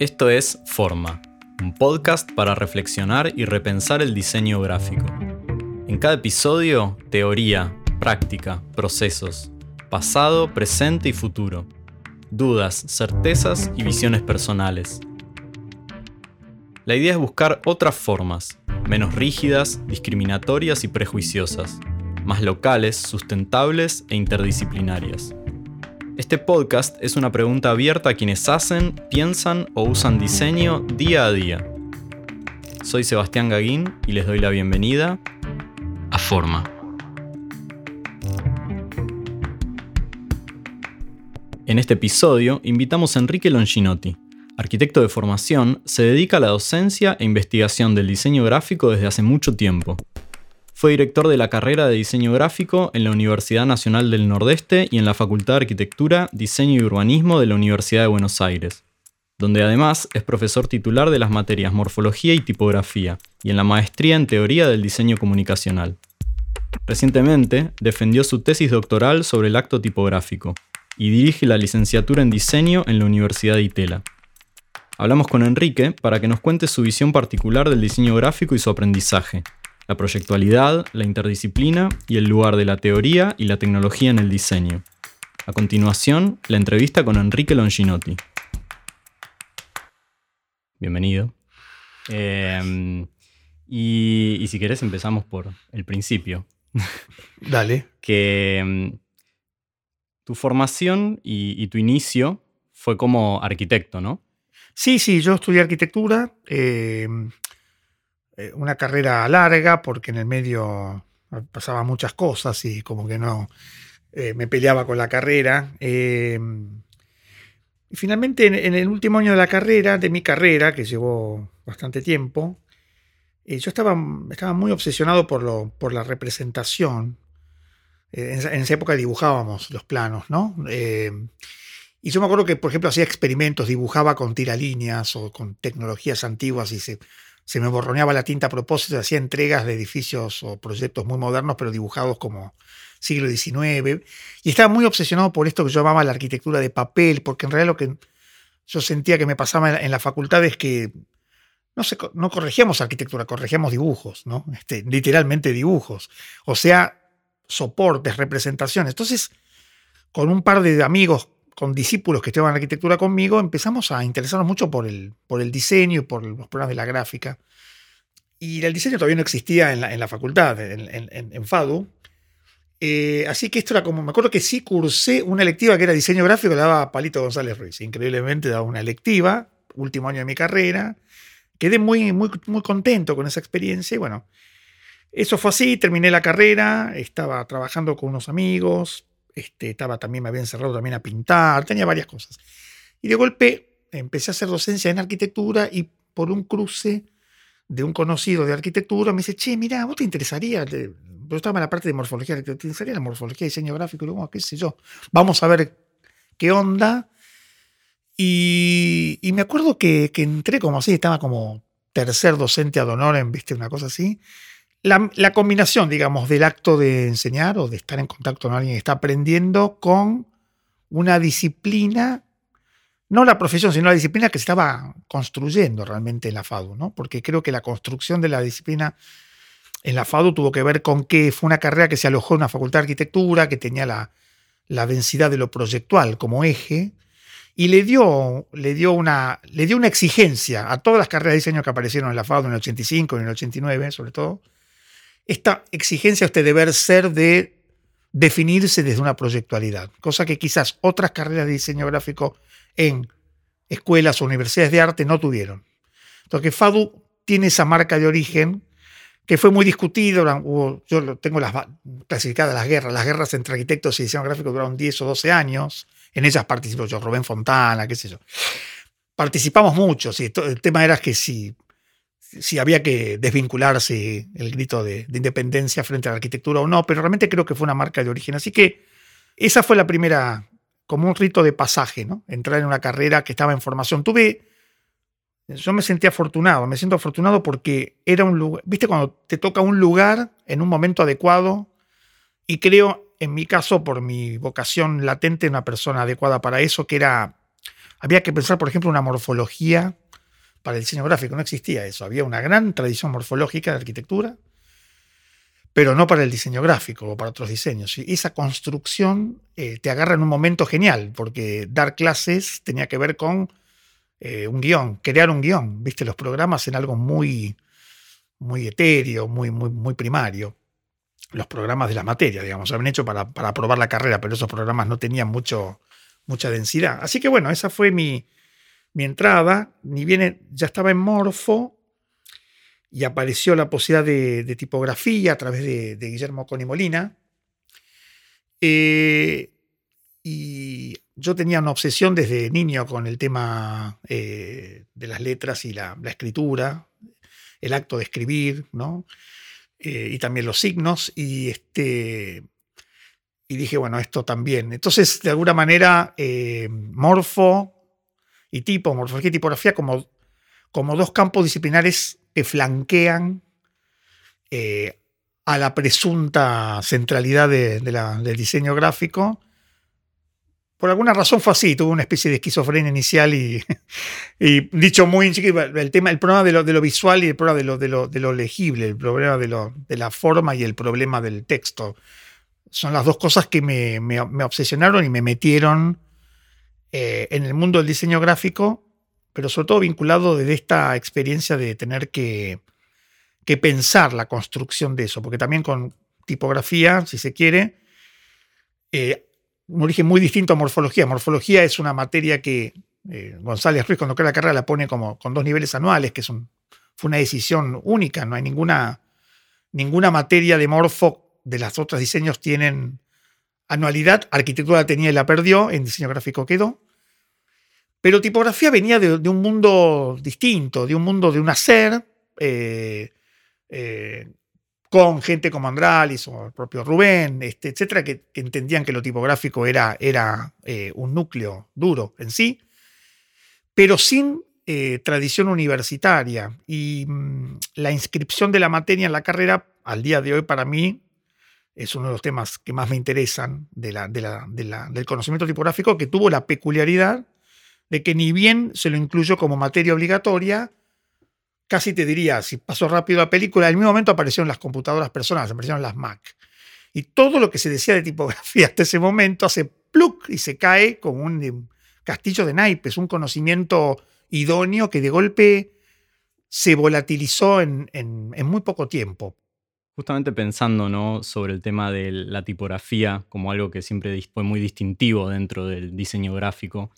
Esto es Forma, un podcast para reflexionar y repensar el diseño gráfico. En cada episodio, teoría, práctica, procesos, pasado, presente y futuro, dudas, certezas y visiones personales. La idea es buscar otras formas, menos rígidas, discriminatorias y prejuiciosas, más locales, sustentables e interdisciplinarias. Este podcast es una pregunta abierta a quienes hacen, piensan o usan diseño día a día. Soy Sebastián Gaguín y les doy la bienvenida a Forma. En este episodio invitamos a Enrique Longinotti. Arquitecto de formación, se dedica a la docencia e investigación del diseño gráfico desde hace mucho tiempo. Fue director de la carrera de diseño gráfico en la Universidad Nacional del Nordeste y en la Facultad de Arquitectura, Diseño y Urbanismo de la Universidad de Buenos Aires, donde además es profesor titular de las materias Morfología y Tipografía y en la Maestría en Teoría del Diseño Comunicacional. Recientemente defendió su tesis doctoral sobre el acto tipográfico y dirige la licenciatura en diseño en la Universidad de Itela. Hablamos con Enrique para que nos cuente su visión particular del diseño gráfico y su aprendizaje, la proyectualidad, la interdisciplina y el lugar de la teoría y la tecnología en el diseño. A continuación, la entrevista con Enrique Longinotti. Bienvenido. Em, y, si querés empezamos por el principio. Dale. que em, tu formación y, tu inicio fue como arquitecto, ¿no? Sí, sí, yo estudié arquitectura. Em, eh, una carrera larga porque en el medio pasaban muchas cosas y como que no eh, me peleaba con la carrera. Eh, y finalmente en, el último año de la carrera, de mi carrera, que llevó bastante tiempo, yo estaba, estaba muy obsesionado por, lo, por la representación. En esa, época dibujábamos los planos, ¿no? y yo me acuerdo que, por ejemplo, hacía experimentos, dibujaba con tiralíneas o con tecnologías antiguas y se se me borroneaba la tinta a propósito, hacía entregas de edificios o proyectos muy modernos, pero dibujados como siglo XIX. Y estaba muy obsesionado por esto que yo llamaba la arquitectura de papel, porque en realidad lo que yo sentía que me pasaba en la facultad es que no, no corregíamos arquitectura, corregíamos dibujos, ¿no? Este, literalmente dibujos. O sea, soportes, representaciones. Entonces, con un par de amigos con discípulos que estaban en arquitectura conmigo, empezamos a interesarnos mucho por el, por el diseño por los problemas de la gráfica. Y el diseño todavía no existía en la, facultad, en, FADU. Eh, así que esto era como, me acuerdo que sí cursé una electiva que era diseño gráfico, la daba Palito González Ruiz. Increíblemente daba una electiva, último año de mi carrera. Quedé muy, muy, muy contento con esa experiencia y bueno, eso fue así, terminé la carrera, estaba trabajando con unos amigos, este, estaba también, me había encerrado también a pintar, tenía varias cosas. Y de golpe empecé a hacer docencia en arquitectura y por un cruce de un conocido de arquitectura me dice, che, mira, vos te interesaría, yo estaba en la parte de morfología, te interesaría la morfología, diseño gráfico, y luego, qué sé yo, vamos a ver qué onda. Y, me acuerdo que, que, entré como así, estaba como tercer docente ad honorem, viste, una cosa así. La, combinación, digamos, del acto de enseñar o de estar en contacto con alguien que está aprendiendo con una disciplina, no la profesión, sino la disciplina que se estaba construyendo realmente en la FADU, ¿no? Porque creo que la construcción de la disciplina en la FADU tuvo que ver con que fue una carrera que se alojó en una facultad de arquitectura, que tenía la, la densidad de lo proyectual como eje, y le dio, le, dio una, le dio una exigencia a todas las carreras de diseño que aparecieron en la FADU en el 85 y en el 89, sobre todo, esta exigencia, este deber ser de definirse desde una proyectualidad, cosa que quizás otras carreras de diseño gráfico en escuelas o universidades de arte no tuvieron. Entonces, FADU tiene esa marca de origen que fue muy discutido, yo tengo las, clasificadas las guerras, las guerras entre arquitectos y diseño gráfico duraron 10 o 12 años, en ellas participó yo, Rubén Fontana, qué sé yo. Participamos mucho, el tema era que si si había que desvincularse el grito de, independencia frente a la arquitectura o no, pero realmente creo que fue una marca de origen. Así que esa fue la primera, como un rito de pasaje, ¿no? Entrar en una carrera que estaba en formación. Tuve, yo me sentí afortunado, me siento afortunado porque era un lugar, viste, cuando te toca un lugar en un momento adecuado, y creo, en mi caso, por mi vocación latente, una persona adecuada para eso, que era había que pensar, por ejemplo, una morfología para el diseño gráfico. No existía eso. Había una gran tradición morfológica de arquitectura, pero no para el diseño gráfico o para otros diseños. Esa construcción eh, te agarra en un momento genial, porque dar clases tenía que ver con eh, un guion, crear un guion. Viste los programas en algo muy, muy etéreo, muy, muy, muy primario. Los programas de la materia, digamos, se habían hecho para, para aprobar la carrera, pero esos programas no tenían mucho, mucha densidad. Así que bueno, esa fue mi, mi entrada, ni bien ya estaba en Morfo y apareció la posibilidad de, tipografía a través de, Guillermo Coni Molina. Eh, y yo tenía una obsesión desde niño con el tema eh, de las letras y la, escritura, el acto de escribir, ¿no? Eh, y también los signos. Y, este, y dije, bueno, esto también. Entonces, de alguna manera, Morfo y tipo, morfología y tipografía, como, como dos campos disciplinares que flanquean eh, a la presunta centralidad de, del diseño gráfico. Por alguna razón fue así, tuve una especie de esquizofrenia inicial y, dicho muy el tema, el problema de lo, de lo visual y el problema de lo, de lo, de lo legible, el problema de, lo, de la forma y el problema del texto. Son las dos cosas que me, me obsesionaron y me metieron eh, en el mundo del diseño gráfico, pero sobre todo vinculado desde esta experiencia de tener que, pensar la construcción de eso, porque también con tipografía, si se quiere, eh, un origen muy distinto a morfología. Morfología es una materia que eh, González Ruiz cuando crea la carrera la pone como con dos niveles anuales, que fue una decisión única, no hay ninguna, ninguna materia de morfo de las otras diseños tienen anualidad, arquitectura tenía y la perdió, en diseño gráfico quedó. Pero tipografía venía de, un mundo distinto, de un mundo de un hacer, eh, eh, con gente como Andralis o el propio Rubén, este, etcétera, que, entendían que lo tipográfico era, eh, un núcleo duro en sí, pero sin tradición universitaria. Y mm, la inscripción de la materia en la carrera, al día de hoy, para mí, es uno de los temas que más me interesan del conocimiento tipográfico, que tuvo la peculiaridad de que ni bien se lo incluyó como materia obligatoria, casi te diría, si pasó rápido la película, en mismo momento aparecieron las computadoras personales, aparecieron las Mac. Y todo lo que se decía de tipografía hasta ese momento hace pluk y se cae como un castillo de naipes, un conocimiento idóneo que de golpe se volatilizó en, en muy poco tiempo. Justamente pensando ¿no? sobre el tema de la tipografía como algo que siempre fue muy distintivo dentro del diseño gráfico.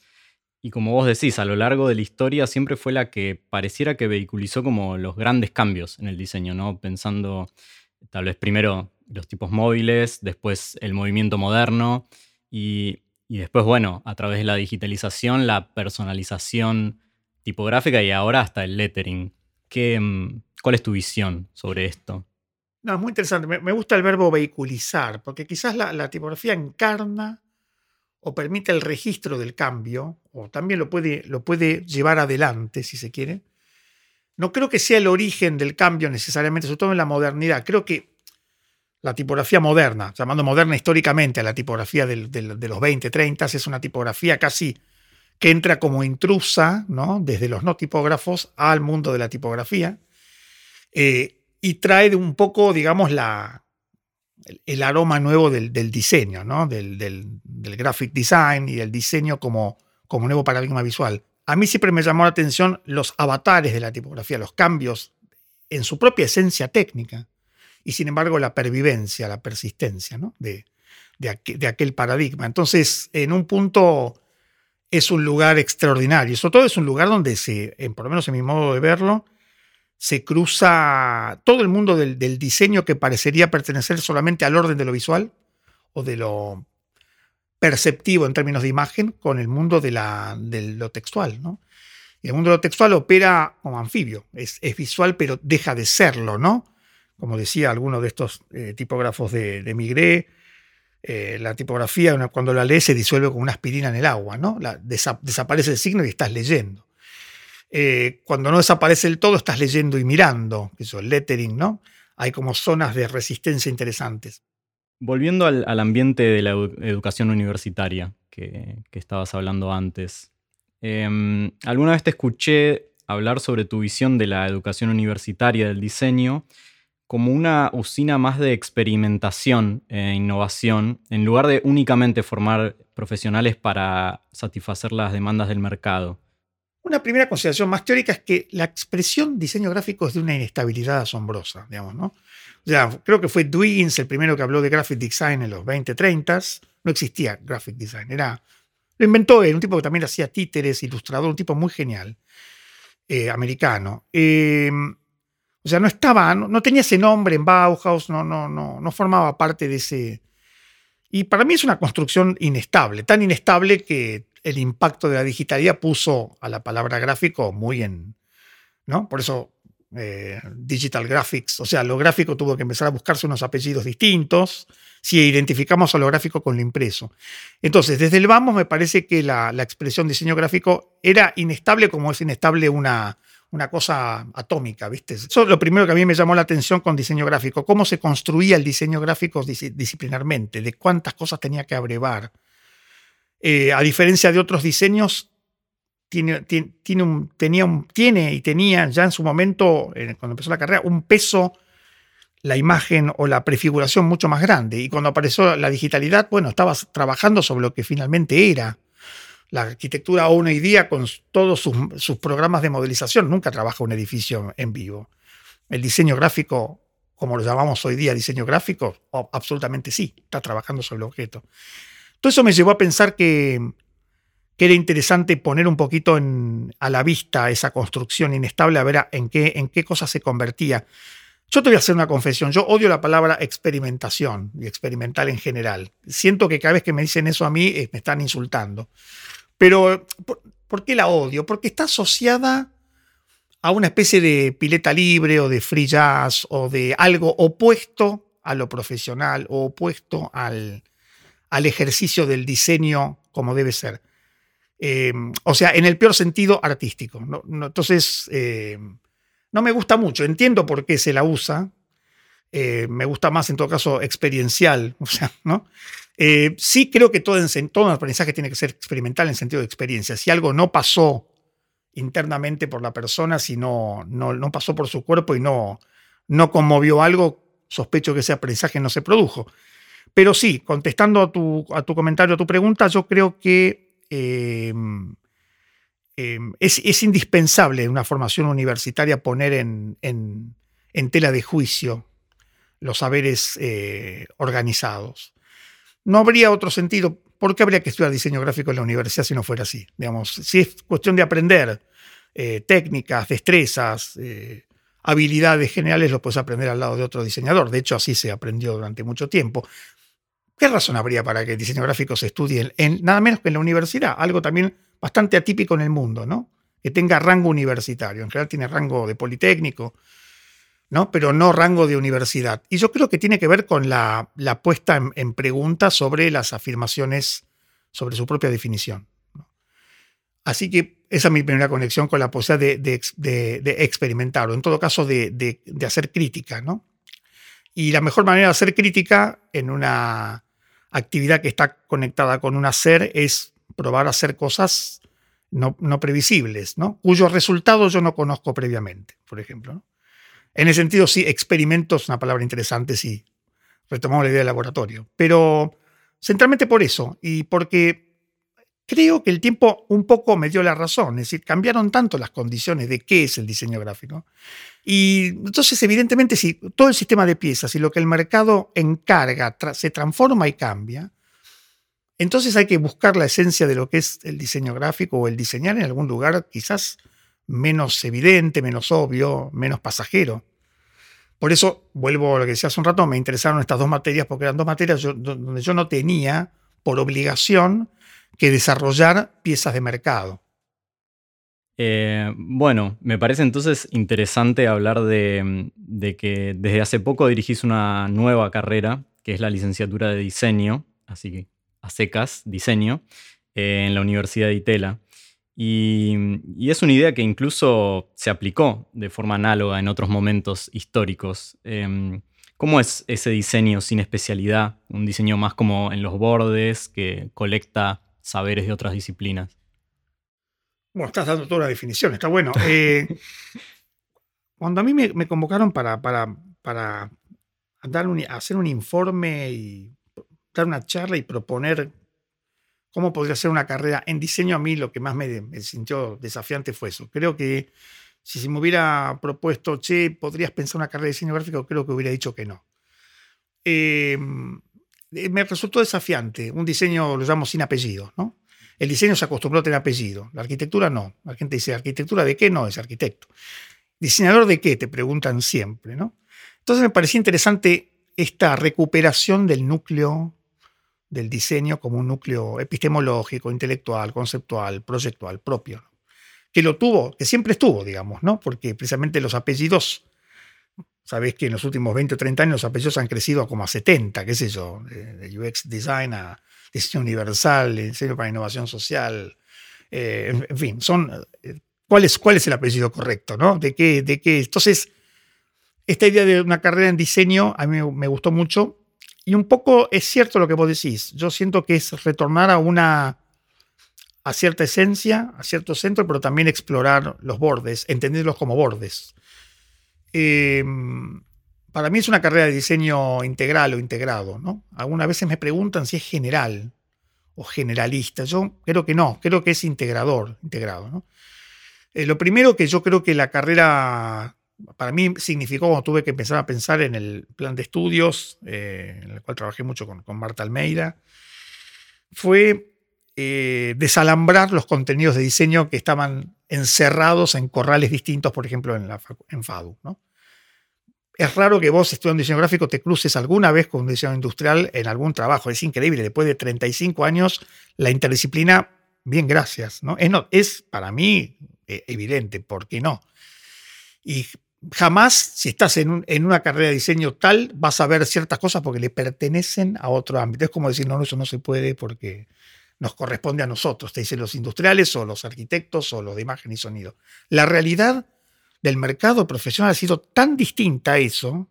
Y como vos decís, a lo largo de la historia siempre fue la que pareciera que vehiculizó como los grandes cambios en el diseño, ¿no? Pensando tal vez primero los tipos móviles, después el movimiento moderno y, y después, bueno, a través de la digitalización, la personalización tipográfica y ahora hasta el lettering. ¿Qué, mm, ¿Cuál es tu visión sobre esto? No, es muy interesante. Me, gusta el verbo vehiculizar, porque quizás la, tipografía encarna o permite el registro del cambio, o también lo puede, lo puede llevar adelante, si se quiere. No creo que sea el origen del cambio necesariamente, sobre todo en la modernidad. Creo que la tipografía moderna, llamando moderna históricamente a la tipografía de los 20, 30, es una tipografía casi que entra como intrusa, ¿no? desde los no tipógrafos al mundo de la tipografía. Eh, y trae un poco, digamos, la, el, aroma nuevo del, diseño, ¿no? Del, graphic design y el diseño como, como nuevo paradigma visual. A mí siempre me llamó la atención los avatares de la tipografía, los cambios en su propia esencia técnica y sin embargo la pervivencia, la persistencia ¿no? de, de, aquel paradigma. Entonces, en un punto es un lugar extraordinario, sobre todo es un lugar donde se, en, por lo menos en mi modo de verlo, se cruza todo el mundo del, diseño que parecería pertenecer solamente al orden de lo visual o de lo perceptivo en términos de imagen con el mundo de, la, lo textual. ¿no? Y el mundo de lo textual opera como anfibio, es, visual pero deja de serlo, ¿no? Como decía alguno de estos eh, tipógrafos de, de Migré, eh, la tipografía cuando la lees se disuelve como una aspirina en el agua, ¿no? desaparece el signo y estás leyendo. Eh, cuando no desaparece el todo, estás leyendo y mirando, eso, el lettering, ¿no? Hay como zonas de resistencia interesantes. Volviendo al, ambiente de la educación universitaria que, estabas hablando antes, Em, alguna vez te escuché hablar sobre tu visión de la educación universitaria del diseño como una usina más de experimentación e innovación, en lugar de únicamente formar profesionales para satisfacer las demandas del mercado. Una primera consideración más teórica es que la expresión diseño gráfico es de una inestabilidad asombrosa, digamos, ¿no? Sea, creo que fue Dwiggins el primero que habló de graphic design en los 2030s. No existía graphic design, era lo inventó él, un tipo que también hacía títeres, ilustrador, un tipo muy genial, eh, americano. Eh, o sea, no estaba, no, tenía ese nombre en Bauhaus, no, no, no, no formaba parte de ese. Y para mí es una construcción inestable, tan inestable que el impacto de la digitalidad puso a la palabra gráfico muy en. ¿no? Por eso eh, digital graphics, o sea, lo gráfico tuvo que empezar a buscarse unos apellidos distintos si identificamos a lo gráfico con lo impreso. Entonces, desde el vamos me parece que la, la expresión diseño gráfico era inestable como es inestable una, una cosa atómica, ¿viste? Eso es lo primero que a mí me llamó la atención con diseño gráfico, cómo se construía el diseño gráfico disciplinarmente, de cuántas cosas tenía que abrevar. Eh, a diferencia de otros diseños, tiene, tiene, un, tenía tiene y tenía ya en su momento, cuando empezó la carrera, un peso, la imagen o la prefiguración mucho más grande. Y cuando apareció la digitalidad, bueno, estabas trabajando sobre lo que finalmente era la arquitectura hoy día con todos sus, programas de modelización nunca trabaja un edificio en vivo. El diseño gráfico, como lo llamamos hoy día diseño gráfico, absolutamente sí, está trabajando sobre el objeto. Eso me llevó a pensar que, era interesante poner un poquito a la vista esa construcción inestable, a ver en qué, en qué cosa se convertía. Yo te voy a hacer una confesión, yo odio la palabra experimentación y experimental en general. Siento que cada vez que me dicen eso a mí eh, me están insultando. Pero, ¿por, qué la odio? Porque está asociada a una especie de pileta libre o de free jazz o de algo opuesto a lo profesional o opuesto al, ejercicio del diseño como debe ser. Em, o sea, en el peor sentido artístico. entonces, em, no me gusta mucho. Entiendo por qué se la usa. Eh, me gusta más, en todo caso, experiencial. O sea, ¿no? Sí creo que todo, todo aprendizaje tiene que ser experimental en sentido de experiencia. Si algo no pasó internamente por la persona, si no, no, pasó por su cuerpo y no, no conmovió algo, sospecho que ese aprendizaje no se produjo. Pero sí, contestando a tu, a tu comentario, a tu pregunta, yo creo que em, em, es, indispensable en una formación universitaria poner en, en, tela de juicio los saberes eh, organizados no habría otro sentido. ¿Por qué habría que estudiar diseño gráfico en la universidad si no fuera así? Digamos, si es cuestión de aprender eh, técnicas, destrezas, eh, habilidades generales, lo puedes aprender al lado de otro diseñador. De hecho, así se aprendió durante mucho tiempo. ¿Qué razón habría para que el diseño gráfico se estudie en, nada menos que en la universidad? Algo también bastante atípico en el mundo, ¿no? Que tenga rango universitario. En general tiene rango de politécnico, ¿no? pero no rango de universidad. Y yo creo que tiene que ver con la, puesta en, pregunta sobre las afirmaciones, sobre su propia definición. Así que esa es mi primera conexión con la posibilidad de, experimentar, o en todo caso de, hacer crítica. ¿no? Y la mejor manera de hacer crítica en una actividad que está conectada con un hacer es probar a hacer cosas no, no previsibles, ¿no? cuyos resultados yo no conozco previamente, por ejemplo. En ese sentido, sí, experimentos es una palabra interesante, sí. Retomamos la idea del laboratorio. Pero centralmente por eso, y porque creo que el tiempo un poco me dio la razón. Es decir, cambiaron tanto las condiciones de qué es el diseño gráfico. Y entonces, evidentemente, si todo el sistema de piezas y lo que el mercado encarga se transforma y cambia, entonces hay que buscar la esencia de lo que es el diseño gráfico o el diseñar en algún lugar quizás menos evidente, menos obvio, menos pasajero. Por eso, vuelvo a lo que decía hace un rato, me interesaron estas dos materias porque eran dos materias donde yo no tenía por obligación que desarrollar piezas de mercado. Eh, bueno, me parece entonces interesante hablar de, que desde hace poco dirigís una nueva carrera, que es la licenciatura de diseño, así que a secas, diseño, eh, en la Universidad de Itela. Y, es una idea que incluso se aplicó de forma análoga en otros momentos históricos. Em, ¿Cómo es ese diseño sin especialidad? Un diseño más como en los bordes, que colecta saberes de otras disciplinas. Bueno, estás dando toda la definición, está bueno. Eh, cuando a mí me, convocaron para, para, para dar hacer un informe y dar una charla y proponer cómo podría ser una carrera en diseño, a mí lo que más me, me sintió desafiante fue eso. Creo que si se me hubiera propuesto, che, ¿podrías pensar una carrera de diseño gráfico? Creo que hubiera dicho que no. Eh, me resultó desafiante. Un diseño lo llamo sin apellido, ¿no? El diseño se acostumbró a tener apellido, la arquitectura no. La gente dice, ¿arquitectura de qué? No, es arquitecto. ¿Diseñador de qué? Te preguntan siempre, ¿no? Entonces me parecía interesante esta recuperación del núcleo del diseño como un núcleo epistemológico, intelectual, conceptual, proyectual propio, que lo tuvo, que siempre estuvo, digamos, ¿no? Porque precisamente los apellidos, sabés que en los últimos 20 o 30 años los apellidos han crecido como a 70, qué sé yo, de, UX design a diseño universal, diseño para innovación social, eh, en, fin, son eh, ¿cuál es, cuál es el apellido correcto, ¿no? De qué, de qué. Entonces, esta idea de una carrera en diseño a mí me gustó mucho y un poco es cierto lo que vos decís. Yo siento que es retornar a una a cierta esencia, a cierto centro, pero también explorar los bordes, entenderlos como bordes. Em, para mí es una carrera de diseño integral o integrado. Algunas veces me preguntan si es general o generalista. Yo creo que no, creo que es integrador, integrado. Eh, lo primero que yo creo que la carrera para mí significó cuando tuve que empezar a pensar en el plan de estudios, eh, en el cual trabajé mucho con, Marta Almeida, fue eh, desalambrar los contenidos de diseño que estaban encerrados en corrales distintos, por ejemplo, en, la, FADU. Es raro que vos, estudiando diseño gráfico, te cruces alguna vez con un diseño industrial en algún trabajo. Es increíble, después de 35 años, la interdisciplina, bien, gracias. ¿no? Es, no, es para mí eh, evidente, ¿por qué no? Y jamás, si estás en, una carrera de diseño tal, vas a ver ciertas cosas porque le pertenecen a otro ámbito. Es como decir, no, eso no se puede porque nos corresponde a nosotros, te dicen los industriales o los arquitectos o los de imagen y sonido. La realidad del mercado profesional ha sido tan distinta a eso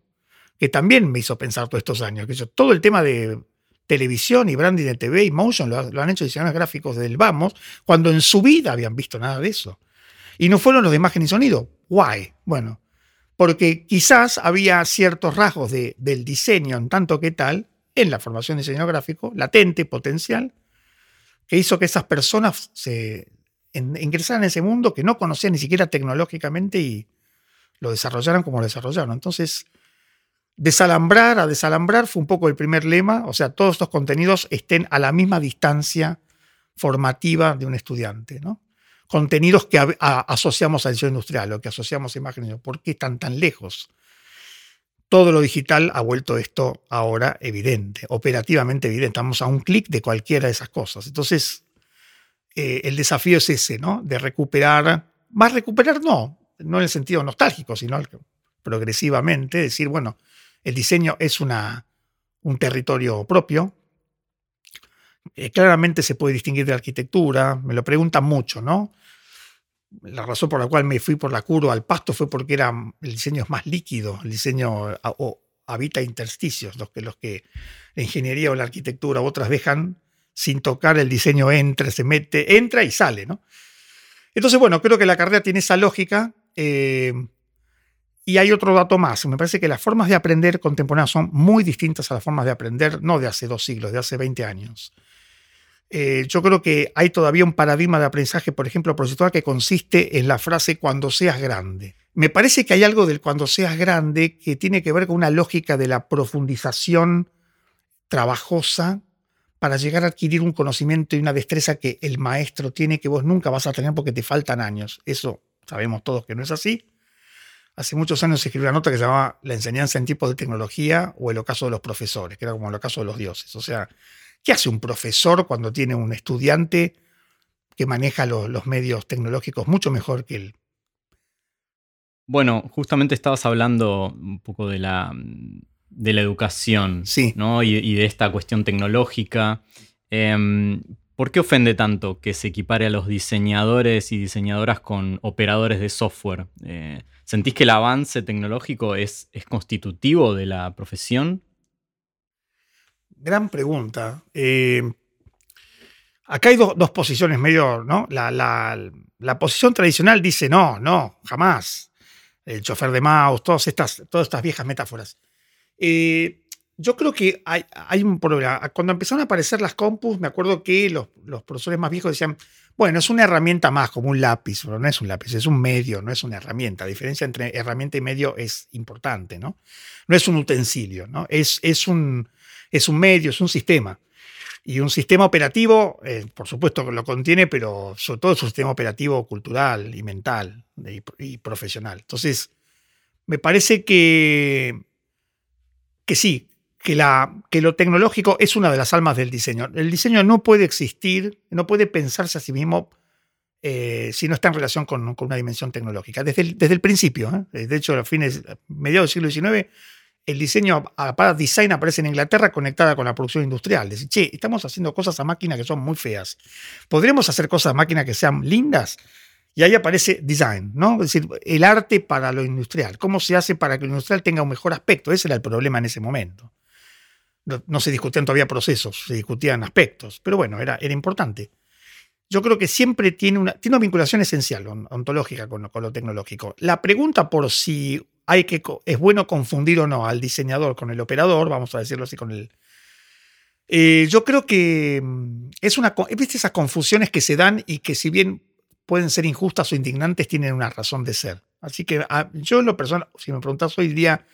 que también me hizo pensar todos estos años. Que todo el tema de televisión y branding de TV y motion lo, han hecho diseñadores gráficos del Vamos, cuando en su vida habían visto nada de eso. Y no fueron los de imagen y sonido. Why? Bueno, porque quizás había ciertos rasgos de, del diseño en tanto que tal en la formación de diseño gráfico, latente, potencial, que hizo que esas personas se ingresaran en ese mundo que no conocían ni siquiera tecnológicamente y lo desarrollaran como lo desarrollaron. Entonces, desalambrar a desalambrar fue un poco el primer lema, o sea, todos estos contenidos estén a la misma distancia formativa de un estudiante, ¿no? contenidos que asociamos a diseño industrial o que asociamos a imágenes. ¿Por qué están tan lejos? Todo lo digital ha vuelto esto ahora evidente, operativamente evidente. Estamos a un clic de cualquiera de esas cosas. Entonces, eh, el desafío es ese, ¿no? De recuperar, más recuperar no, no en el sentido nostálgico, sino progresivamente, decir, bueno, el diseño es una, un territorio propio, eh, claramente se puede distinguir de la arquitectura, me lo preguntan mucho, ¿no? La razón por la cual me fui por la curva al pasto fue porque era, el diseño es más líquido, el diseño o, habita intersticios, los que, los que la ingeniería o la arquitectura otras dejan sin tocar el diseño entra, se mete, entra y sale, ¿no? Entonces, bueno, creo que la carrera tiene esa lógica. Eh, y hay otro dato más. Me parece que las formas de aprender contemporáneas son muy distintas a las formas de aprender, no de hace dos siglos, de hace 20 años. Eh, yo creo que hay todavía un paradigma de aprendizaje, por ejemplo, procesual, que consiste en la frase cuando seas grande. Me parece que hay algo del cuando seas grande que tiene que ver con una lógica de la profundización trabajosa para llegar a adquirir un conocimiento y una destreza que el maestro tiene que vos nunca vas a tener porque te faltan años. Eso sabemos todos que no es así. Hace muchos años se escribió una nota que se llamaba La enseñanza en tipos de tecnología o el ocaso de los profesores, que era como el ocaso de los dioses. O sea, ¿Qué hace un profesor cuando tiene un estudiante que maneja los medios tecnológicos mucho mejor que él? Bueno, justamente estabas hablando un poco de la, de la educación ¿no? y, de esta cuestión tecnológica. Em, ¿Por qué ofende tanto que se equipare a los diseñadores y diseñadoras con operadores de software? Eh, ¿Sentís que el avance tecnológico es, es constitutivo de la profesión? gran pregunta. Eh, acá hay dos posiciones medio, ¿no? La, la posición tradicional dice no, no, jamás. El chofer de mouse, todas estas, todas estas viejas metáforas. Eh, yo creo que hay, hay, un problema. Cuando empezaron a aparecer las compus, me acuerdo que los, los, profesores más viejos decían, bueno, es una herramienta más, como un lápiz, pero no es un lápiz, es un medio, no es una herramienta. La diferencia entre herramienta y medio es importante, ¿no? No es un utensilio, ¿no? Es, es, un, es un medio, es un sistema. Y un sistema operativo, eh, por supuesto que lo contiene, pero sobre todo es un sistema operativo cultural y mental y, y profesional. Entonces, me parece que, que sí, que, la, que lo tecnológico es una de las almas del diseño. El diseño no puede existir, no puede pensarse a sí mismo eh, si no está en relación con, con una dimensión tecnológica. Desde el, desde el principio, ¿eh? de hecho, a fines, mediados del siglo XIX, el diseño para design aparece en Inglaterra conectada con la producción industrial. Decir, che, estamos haciendo cosas a máquina que son muy feas. ¿Podríamos hacer cosas a máquina que sean lindas? Y ahí aparece design, ¿no? Es decir, el arte para lo industrial. ¿Cómo se hace para que lo industrial tenga un mejor aspecto? Ese era el problema en ese momento no, se discutían todavía procesos, se discutían aspectos, pero bueno, era, era importante. Yo creo que siempre tiene una, tiene una vinculación esencial, ontológica con, lo tecnológico. La pregunta por si hay que, es bueno confundir o no al diseñador con el operador, vamos a decirlo así con el... Eh, yo creo que mm, es una... ¿Viste esas confusiones que se dan y que si bien pueden ser injustas o indignantes, tienen una razón de ser? Así que ah, yo en lo personal, si me preguntas hoy día,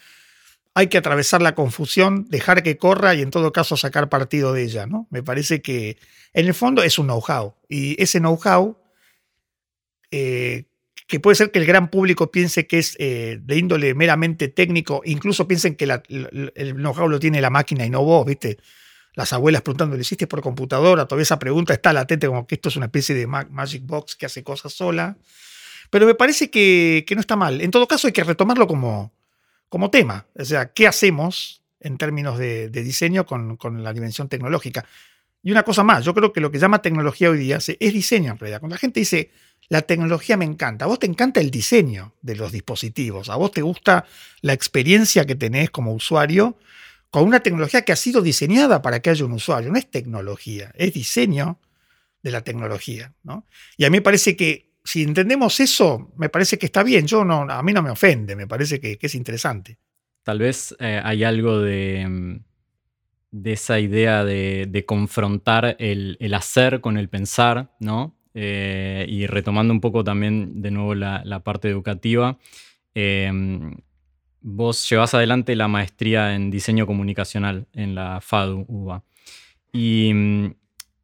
hay que atravesar la confusión, dejar que corra y en todo caso sacar partido de ella. ¿no? Me parece que en el fondo es un know-how y ese know-how, eh, que puede ser que el gran público piense que es eh, de índole meramente técnico, incluso piensen que el know-how lo tiene la máquina y no vos, ¿viste? Las abuelas preguntando, ¿lo hiciste por computadora? Todavía esa pregunta está latente como que esto es una especie de Magic Box que hace cosas sola. Pero me parece que, que no está mal. En todo caso hay que retomarlo como, como tema. O sea, ¿qué hacemos en términos de, diseño con, la dimensión tecnológica? Y una cosa más, yo creo que lo que llama tecnología hoy día es diseño en realidad. Cuando la gente dice, la tecnología me encanta, a vos te encanta el diseño de los dispositivos, a vos te gusta la experiencia que tenés como usuario con una tecnología que ha sido diseñada para que haya un usuario. No es tecnología, es diseño de la tecnología. ¿no? Y a mí me parece que si entendemos eso, me parece que está bien. Yo no, a mí no me ofende, me parece que, es interesante. Tal vez eh, hay algo de, mm, de esa idea de, confrontar el, hacer con el pensar, ¿no? Eh, y retomando un poco también de nuevo la, parte educativa, em, vos llevas adelante la maestría en diseño comunicacional en la FADU UBA.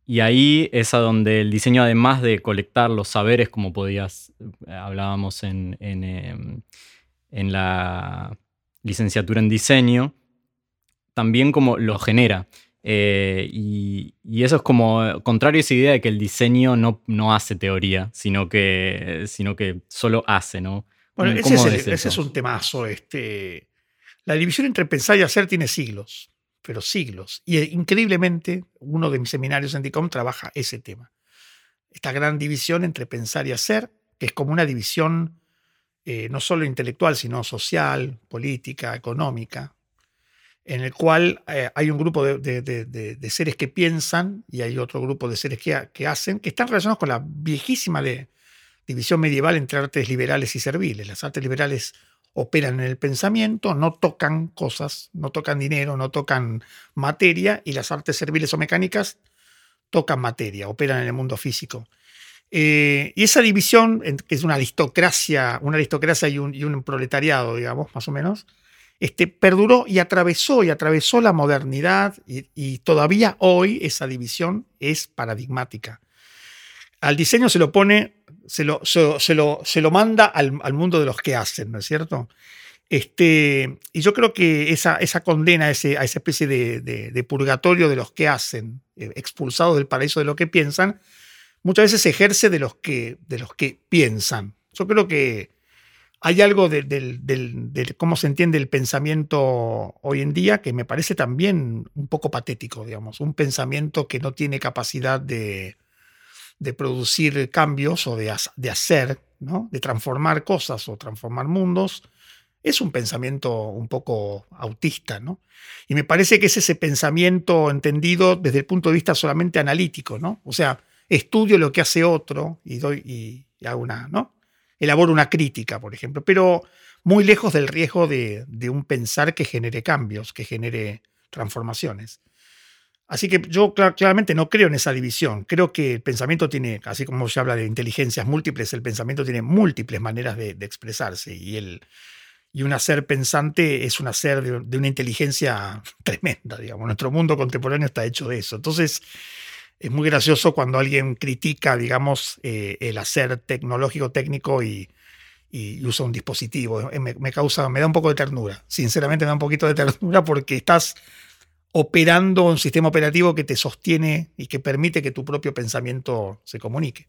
Y ahí es a donde el diseño, además de colectar los saberes, como podías, eh, hablábamos en, em, en, la licenciatura en diseño, también como lo genera. Eh, y, eso es como contrario a esa idea de que el diseño no, no hace teoría, sino que, sino que solo hace, ¿no? Bueno, ese es, ese es, un temazo. Este, la división entre pensar y hacer tiene siglos pero siglos. Y eh, increíblemente, uno de mis seminarios en DICOM trabaja ese tema. Esta gran división entre pensar y hacer, que es como una división eh, no solo intelectual, sino social, política, económica, en el cual eh, hay un grupo de, seres que piensan y hay otro grupo de seres que, que hacen, que están relacionados con la viejísima división medieval entre artes liberales y serviles. Las artes liberales operan en el pensamiento, no tocan cosas, no tocan dinero, no tocan materia, y las artes serviles o mecánicas tocan materia, operan en el mundo físico. Eh, y esa división, que es una aristocracia, una aristocracia y un, proletariado, digamos, más o menos, este, perduró y atravesó y atravesó la modernidad y todavía hoy esa división es paradigmática. Al diseño se lo pone se lo, se, lo, se lo manda al, mundo de los que hacen, ¿no es cierto? Este, y yo creo que esa, esa condena a, ese, a esa especie de, purgatorio de los que hacen, eh, expulsados del paraíso de lo que piensan, muchas veces se ejerce de los que, de los que piensan. Yo creo que hay algo de, de, cómo se entiende el pensamiento hoy en día que me parece también un poco patético, digamos, un pensamiento que no tiene capacidad de, de producir cambios o de, de hacer, ¿no? de transformar cosas o transformar mundos, es un pensamiento un poco autista, ¿no? Y me parece que es ese pensamiento entendido desde el punto de vista solamente analítico, ¿no? O sea, estudio lo que hace otro y, doy, y hago una, ¿no? Elaboro una crítica, por ejemplo, pero muy lejos del riesgo de, un pensar que genere cambios, que genere transformaciones. Así que yo claramente no creo en esa división. Creo que el pensamiento tiene, así como se habla de inteligencias múltiples, el pensamiento tiene múltiples maneras de, expresarse y, el, y un hacer pensante es un hacer de, una inteligencia tremenda, digamos. Nuestro mundo contemporáneo está hecho de eso. Entonces, es muy gracioso cuando alguien critica, digamos, eh, el hacer tecnológico, técnico y, y usa un dispositivo. Eh, me, causa, me da un poco de ternura. Sinceramente me da un poquito de ternura porque estás operando un sistema operativo que te sostiene y que permite que tu propio pensamiento se comunique.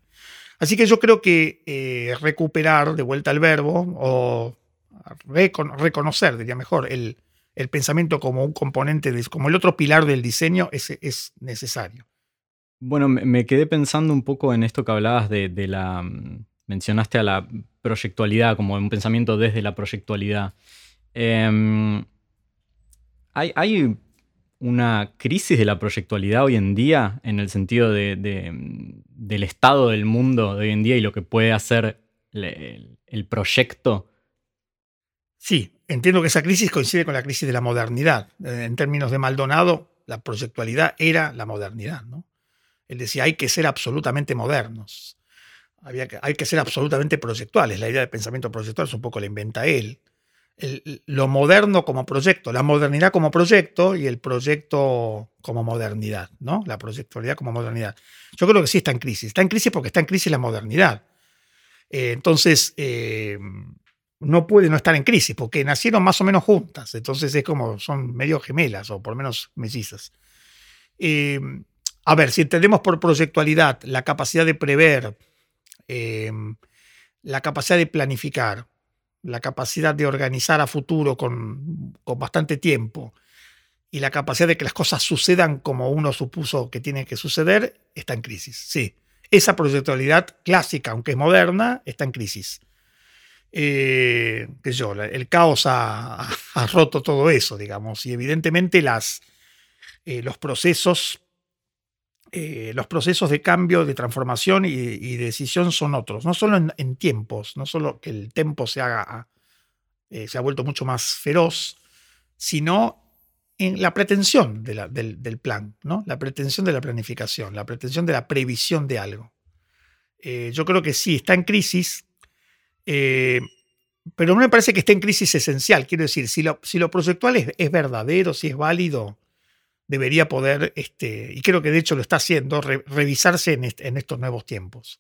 Así que yo creo que eh, recuperar de vuelta el verbo o reconocer, diría mejor, el, pensamiento como un componente, como el otro pilar del diseño es, es necesario. Bueno, me quedé pensando un poco en esto que hablabas de, la mencionaste a la proyectualidad, como un pensamiento desde la proyectualidad. Em, ¿hay, una crisis de la proyectualidad hoy en día en el sentido del estado del mundo de hoy en día y lo que puede hacer el, proyecto? Sí, entiendo que esa crisis coincide con la crisis de la modernidad. En términos de Maldonado, la proyectualidad era la modernidad. ¿no? Él decía, hay que ser absolutamente modernos que, hay que ser absolutamente proyectuales. La idea de pensamiento proyectual es un poco la inventa él. Lo moderno como proyecto, la modernidad como proyecto y el proyecto como modernidad, ¿no? La proyectualidad como modernidad. Yo creo que sí está en crisis. Está en crisis porque está en crisis la modernidad. Eh, entonces, eh, no puede no estar en crisis porque nacieron más o menos juntas. Entonces es como, son medio gemelas o por lo menos mellizas. Eh, a ver, si entendemos por proyectualidad la capacidad de prever, la capacidad de planificar, la capacidad de organizar a futuro con, bastante tiempo y la capacidad de que las cosas sucedan como uno supuso que tiene que suceder, está en crisis. Sí, esa proyectualidad clásica, aunque es moderna, está en crisis. Eh, yo, el caos ha, roto todo eso, digamos, y evidentemente las, eh, los procesos eh, los procesos de cambio, de transformación y, decisión son otros, no solo en, tiempos, no solo que el tiempo se, haga, eh, se ha vuelto mucho más feroz, sino en la pretensión del, plan, ¿no? la pretensión de la planificación, la pretensión de la previsión de algo. Eh, yo creo que sí, está en crisis, pero me parece que esté en crisis esencial. Quiero decir, si lo, si lo proyectual es verdadero, si es válido, debería poder, este, y creo que de hecho lo está haciendo, revisarse en, estos nuevos tiempos.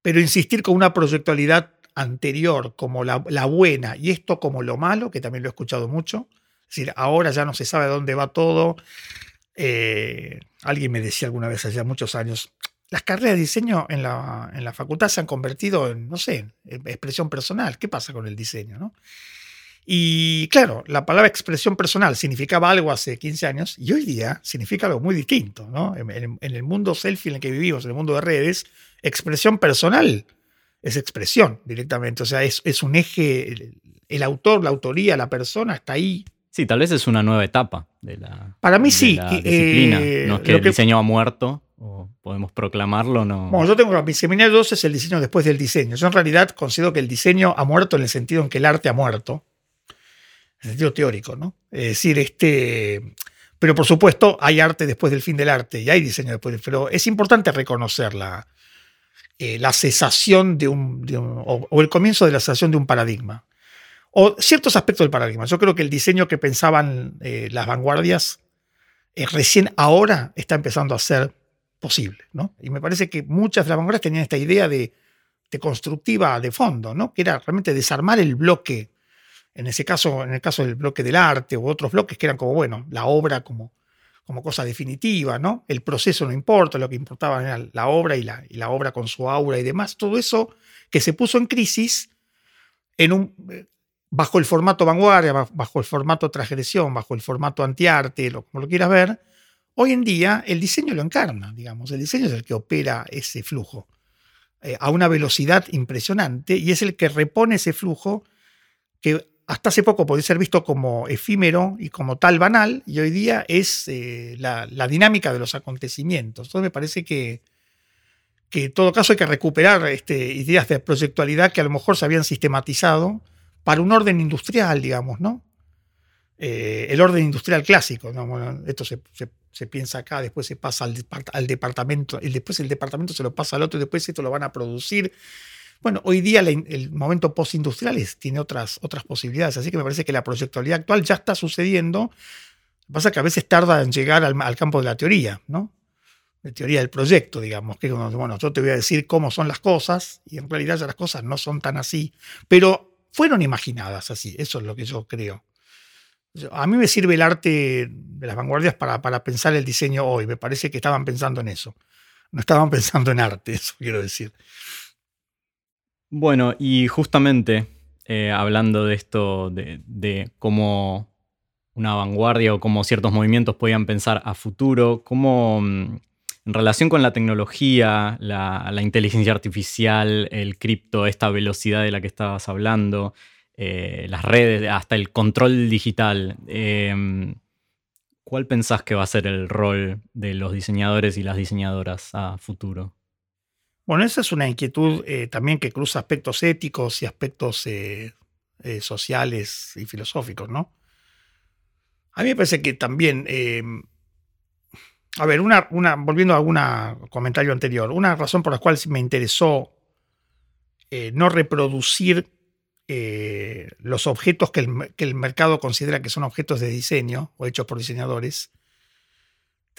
Pero insistir con una proyectualidad anterior como la, buena y esto como lo malo, que también lo he escuchado mucho, es decir, ahora ya no se sabe dónde va todo. Eh, alguien me decía alguna vez hace muchos años, las carreras de diseño en la, en la facultad se han convertido en, no sé, en expresión personal. ¿Qué pasa con el diseño? ¿no? Y claro, la palabra expresión personal significaba algo hace 15 años y hoy día significa algo muy distinto. ¿no? En, el mundo selfie en el que vivimos, en el mundo de redes, expresión personal es expresión directamente. O sea, es, es un eje, el, autor, la autoría, la persona está ahí. Sí, tal vez es una nueva etapa de la, Para mí sí. disciplina. Eh, no es que el diseño ha muerto, o podemos proclamarlo, no. Bueno, yo tengo mi seminario 2 es el diseño después del diseño. Yo en realidad considero que el diseño ha muerto en el sentido en que el arte ha muerto en sentido teórico, ¿no? Es decir, este, pero por supuesto hay arte después del fin del arte y hay diseño después del pero es importante reconocer la, eh, la cesación de un, o, el comienzo de la cesación de un paradigma o ciertos aspectos del paradigma. Yo creo que el diseño que pensaban eh, las vanguardias eh, recién ahora está empezando a ser posible, ¿no? Y me parece que muchas de las vanguardias tenían esta idea de, de constructiva de fondo, ¿no? Que era realmente desarmar el bloque en ese caso, en el caso del bloque del arte u otros bloques que eran como, bueno, la obra como, como cosa definitiva, ¿no? El proceso no importa, lo que importaba era la obra y la, y la obra con su aura y demás. Todo eso que se puso en crisis en un, eh, bajo el formato vanguardia, bajo el formato transgresión, bajo el formato antiarte, lo, como lo quieras ver, hoy en día el diseño lo encarna, digamos. El diseño es el que opera ese flujo eh, a una velocidad impresionante y es el que repone ese flujo que hasta hace poco podía ser visto como efímero y como tal banal, y hoy día es eh, la, dinámica de los acontecimientos. Entonces me parece que, que en todo caso hay que recuperar este, ideas de proyectualidad que a lo mejor se habían sistematizado para un orden industrial, digamos, ¿no? Eh, el orden industrial clásico, ¿no? esto se, piensa acá, después se pasa al, al, departamento, y después el departamento se lo pasa al otro, y después esto lo van a producir. Bueno, hoy día el momento postindustrial tiene otras, otras posibilidades, así que me parece que la proyectualidad actual ya está sucediendo. Lo que pasa es que a veces tarda en llegar al, campo de la teoría, ¿no? de teoría del proyecto, digamos, que bueno, yo te voy a decir cómo son las cosas y en realidad ya las cosas no son tan así, pero fueron imaginadas así, eso es lo que yo creo. A mí me sirve el arte de las vanguardias para, para pensar el diseño hoy, me parece que estaban pensando en eso, no estaban pensando en arte, eso quiero decir. Bueno, y justamente eh, hablando de esto, de, cómo una vanguardia o cómo ciertos movimientos podían pensar a futuro, cómo mm, en relación con la tecnología, la, inteligencia artificial, el cripto, esta velocidad de la que estabas hablando, eh, las redes, hasta el control digital, em, ¿cuál pensás que va a ser el rol de los diseñadores y las diseñadoras a futuro? Bueno, esa es una inquietud eh, también que cruza aspectos éticos y aspectos eh, sociales y filosóficos, ¿no? A mí me parece que también a ver, una, volviendo a algún comentario anterior, una razón por la cual me interesó eh, no reproducir eh, los objetos que el, mercado considera que son objetos de diseño o hechos por diseñadores,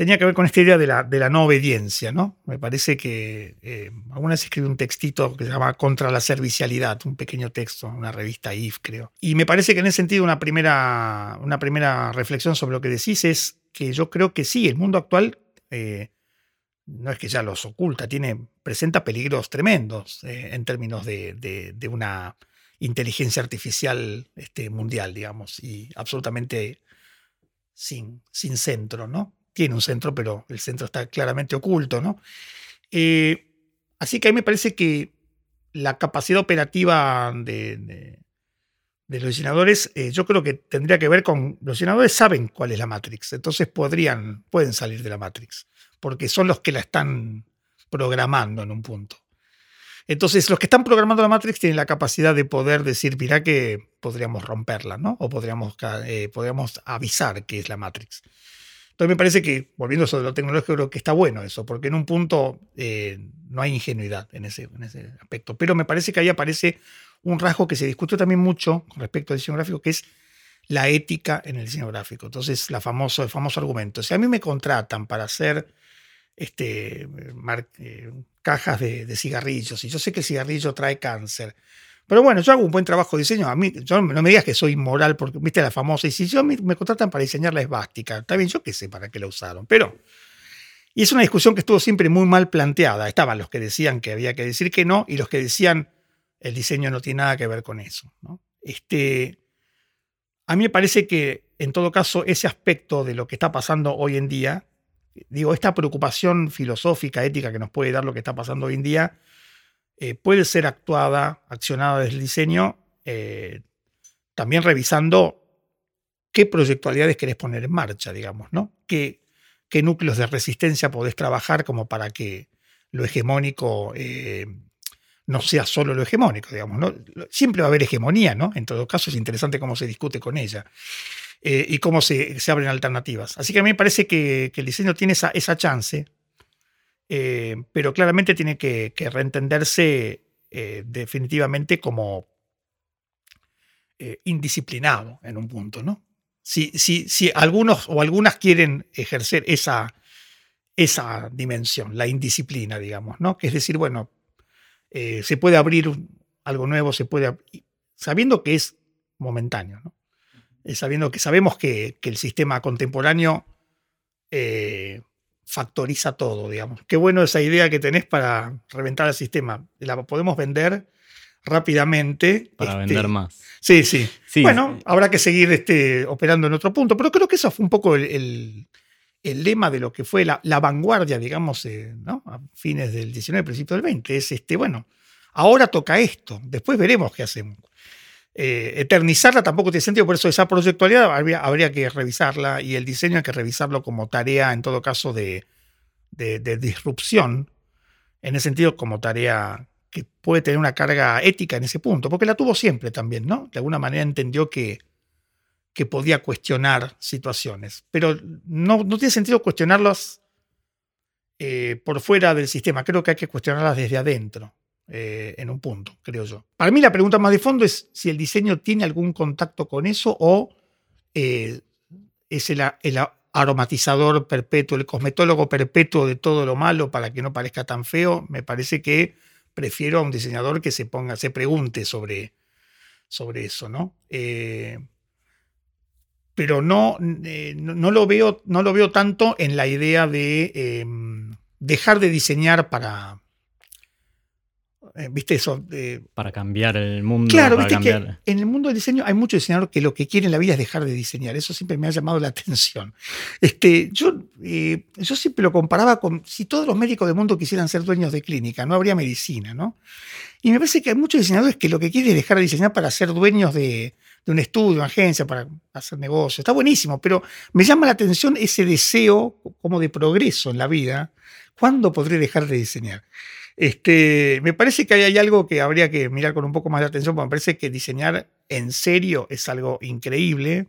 tenía que ver con esta idea de la, de la no obediencia, ¿no? Me parece que eh, alguna vez escribí un textito que se llama Contra la servicialidad, un pequeño texto, una revista IF, creo. Y me parece que en ese sentido una primera, una primera reflexión sobre lo que decís es que yo creo que sí, el mundo actual eh, no es que ya los oculta, tiene, presenta peligros tremendos eh, en términos de, una inteligencia artificial este, mundial, digamos, y absolutamente sin, sin centro, ¿no? Tiene un centro, pero el centro está claramente oculto, ¿no? Eh, así que a mí me parece que la capacidad operativa de, de los diseñadores, eh, yo creo que tendría que ver con los diseñadores saben cuál es la Matrix, entonces podrían, pueden salir de la Matrix, porque son los que la están programando en un punto. Entonces, los que están programando la Matrix tienen la capacidad de poder decir, mira que podríamos romperla, ¿no? O podríamos, eh, podríamos avisar que es la Matrix. Entonces, me parece que, volviendo sobre lo tecnológico, creo que está bueno eso, porque en un punto eh, no hay ingenuidad en ese, en ese aspecto. Pero me parece que ahí aparece un rasgo que se discutió también mucho respecto al diseño gráfico, que es la ética en el diseño gráfico. Entonces, la famoso, el famoso argumento. Si a mí me contratan para hacer este, eh, cajas de, cigarrillos, y yo sé que el cigarrillo trae cáncer, pero bueno, yo hago un buen trabajo de diseño. A mí, yo, no me digas que soy inmoral, porque viste la famosa, y si yo me, me contratan para diseñar la esvástica, está bien, yo qué sé para qué la usaron, pero... Y es una discusión que estuvo siempre muy mal planteada. Estaban los que decían que había que decir que no y los que decían el diseño no tiene nada que ver con eso. Este, a mí me parece que, en todo caso, ese aspecto de lo que está pasando hoy en día, digo, esta preocupación filosófica, ética que nos puede dar lo que está pasando hoy en día, eh, puede ser actuada, accionada desde el diseño, eh, también revisando qué proyectualidades querés poner en marcha, digamos, ¿no? ¿Qué, núcleos de resistencia podés trabajar como para que lo hegemónico eh, no sea solo lo hegemónico, digamos. ¿no? Siempre va a haber hegemonía, ¿no? En todo caso es interesante cómo se discute con ella y cómo se, abren alternativas. Así que a mí me parece que, el diseño tiene esa chance, eh, pero claramente tiene que, reentenderse eh, definitivamente como indisciplinado en un punto, ¿no? Si, si, si algunos o algunas quieren ejercer esa, esa dimensión, la indisciplina, digamos, ¿no? Que es decir, bueno, eh, se puede abrir algo nuevo, se puede, sabiendo que es momentáneo, ¿no? Eh, sabiendo que sabemos que, el sistema contemporáneo eh, factoriza todo, digamos. Qué bueno esa idea que tenés para reventar el sistema. La podemos vender rápidamente. Para este, vender más. Sí, sí, Bueno, habrá que seguir este, operando en otro punto, pero creo que eso fue un poco el, el lema de lo que fue la, vanguardia, digamos, eh, a fines del 19, principio del 20, es este, bueno, ahora toca esto, después veremos qué hacemos. Eh, eternizarla tampoco tiene sentido, por eso esa proyectualidad habría, que revisarla y el diseño hay que revisarlo como tarea, en todo caso, de, disrupción en ese sentido como tarea que puede tener una carga ética en ese punto, porque la tuvo siempre también, ¿no? De alguna manera entendió que, que podía cuestionar situaciones, pero no, no tiene sentido cuestionarlas eh, por fuera del sistema, creo que hay que cuestionarlas desde adentro. Eh, en un punto, creo yo. Para mí la pregunta más de fondo es si el diseño tiene algún contacto con eso o eh, es el, aromatizador perpetuo, el cosmetólogo perpetuo de todo lo malo para que no parezca tan feo. Me parece que prefiero a un diseñador que se ponga, se pregunte sobre, sobre eso, ¿no? Eh, pero no, no, lo veo, no lo veo tanto en la idea de dejar de diseñar para, ¿Viste eso? para cambiar el mundo. Claro, viste que en el mundo del diseño hay muchos diseñadores que lo que quieren en la vida es dejar de diseñar. Eso siempre me ha llamado la atención. Este, yo, eh, yo siempre lo comparaba con si todos los médicos del mundo quisieran ser dueños de clínica, no habría medicina, ¿no? Y me parece que hay muchos diseñadores que lo que quieren es dejar de diseñar para ser dueños de, de un estudio, una agencia, para hacer negocios. Está buenísimo, pero me llama la atención ese deseo como de progreso en la vida. ¿Cuándo podré dejar de diseñar? Este, me parece que hay algo que habría que mirar con un poco más de atención, porque me parece que diseñar en serio es algo increíble.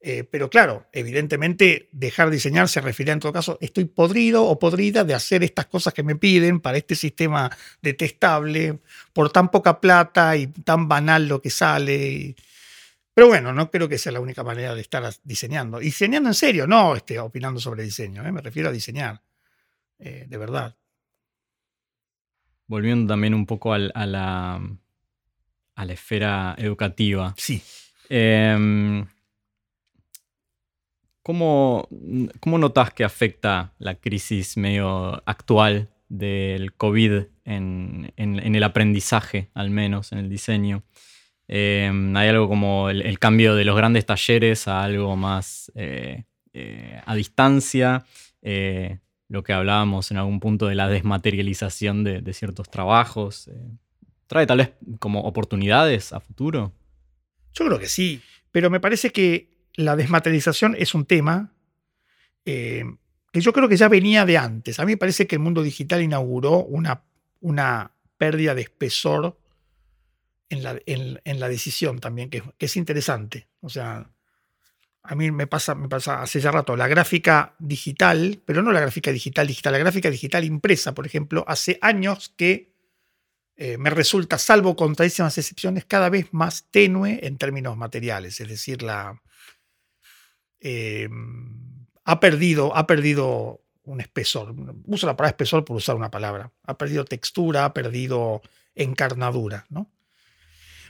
Eh, pero claro, evidentemente dejar de diseñar se refiere en todo caso, estoy podrido o podrida de hacer estas cosas que me piden para este sistema detestable, por tan poca plata y tan banal lo que sale. Pero bueno, no creo que sea la única manera de estar diseñando. Diseñando en serio, no este, opinando sobre diseño, ¿eh? me refiero a diseñar, eh, de verdad volviendo también un poco a, la, a la esfera educativa. Sí. Em, ¿cómo, notas que afecta la crisis medio actual del COVID en, el aprendizaje, al menos en el diseño? Em, hay algo como el, cambio de los grandes talleres a algo más eh, eh, a distancia. Lo que hablábamos en algún punto de la desmaterialización de, ciertos trabajos. Eh, ¿Trae tal vez como oportunidades a futuro? Yo creo que sí, pero me parece que la desmaterialización es un tema eh, que yo creo que ya venía de antes. A mí me parece que el mundo digital inauguró una, una pérdida de espesor en la, en, la decisión también, que, es interesante. O sea, a mí me pasa, me pasa hace ya rato, la gráfica digital, pero no la gráfica digital digital, la gráfica digital impresa, por ejemplo, hace años que eh, me resulta, salvo contradísimas excepciones, cada vez más tenue en términos materiales. Es decir, la, em, ha, perdido, ha perdido un espesor. Uso la palabra espesor por usar una palabra. Ha perdido textura, ha perdido encarnadura. ¿no?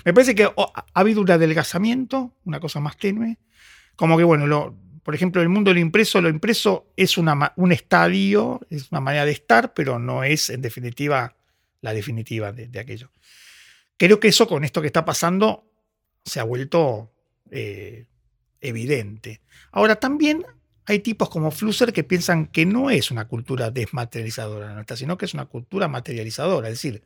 Me parece que ha habido un adelgazamiento, una cosa más tenue como que, bueno, por ejemplo, el mundo del impreso, lo impreso es una, un estadio, es una manera de estar, pero no es, en definitiva, la definitiva de, aquello. Creo que eso con esto que está pasando se ha vuelto eh, evidente. Ahora, también hay tipos como Flusser que piensan que no es una cultura desmaterializadora sino que es una cultura materializadora. Es decir,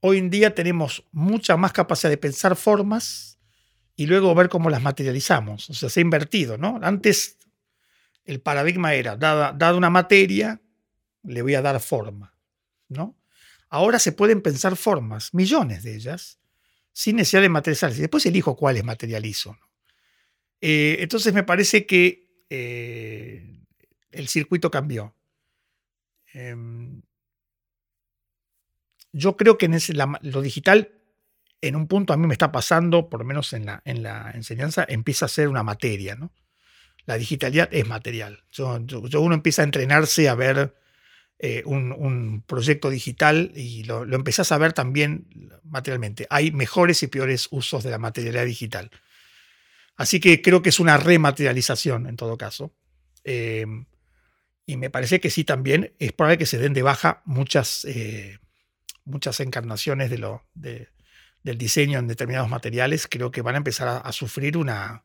hoy en día tenemos mucha más capacidad de pensar formas y luego ver cómo las materializamos. O sea, se ha invertido, ¿no? Antes el paradigma era, dada, dada una materia, le voy a dar forma, ¿no? Ahora se pueden pensar formas, millones de ellas, sin necesidad de materializarse. Después elijo cuáles materializo. Eh, entonces me parece que eh, el circuito cambió. Em, yo creo que en lo digital en un punto a mí me está pasando, por lo menos en la, en la enseñanza, empieza a ser una materia. ¿no? La digitalidad es material. Yo, uno empieza a entrenarse a ver eh, un, proyecto digital y lo, lo a ver también materialmente. Hay mejores y peores usos de la materialidad digital. Así que creo que es una rematerialización en todo caso. Em, y me parece que sí también es probable que se den de baja muchas, eh, muchas encarnaciones de, lo, de, del diseño en determinados materiales, creo que van a empezar a, sufrir una,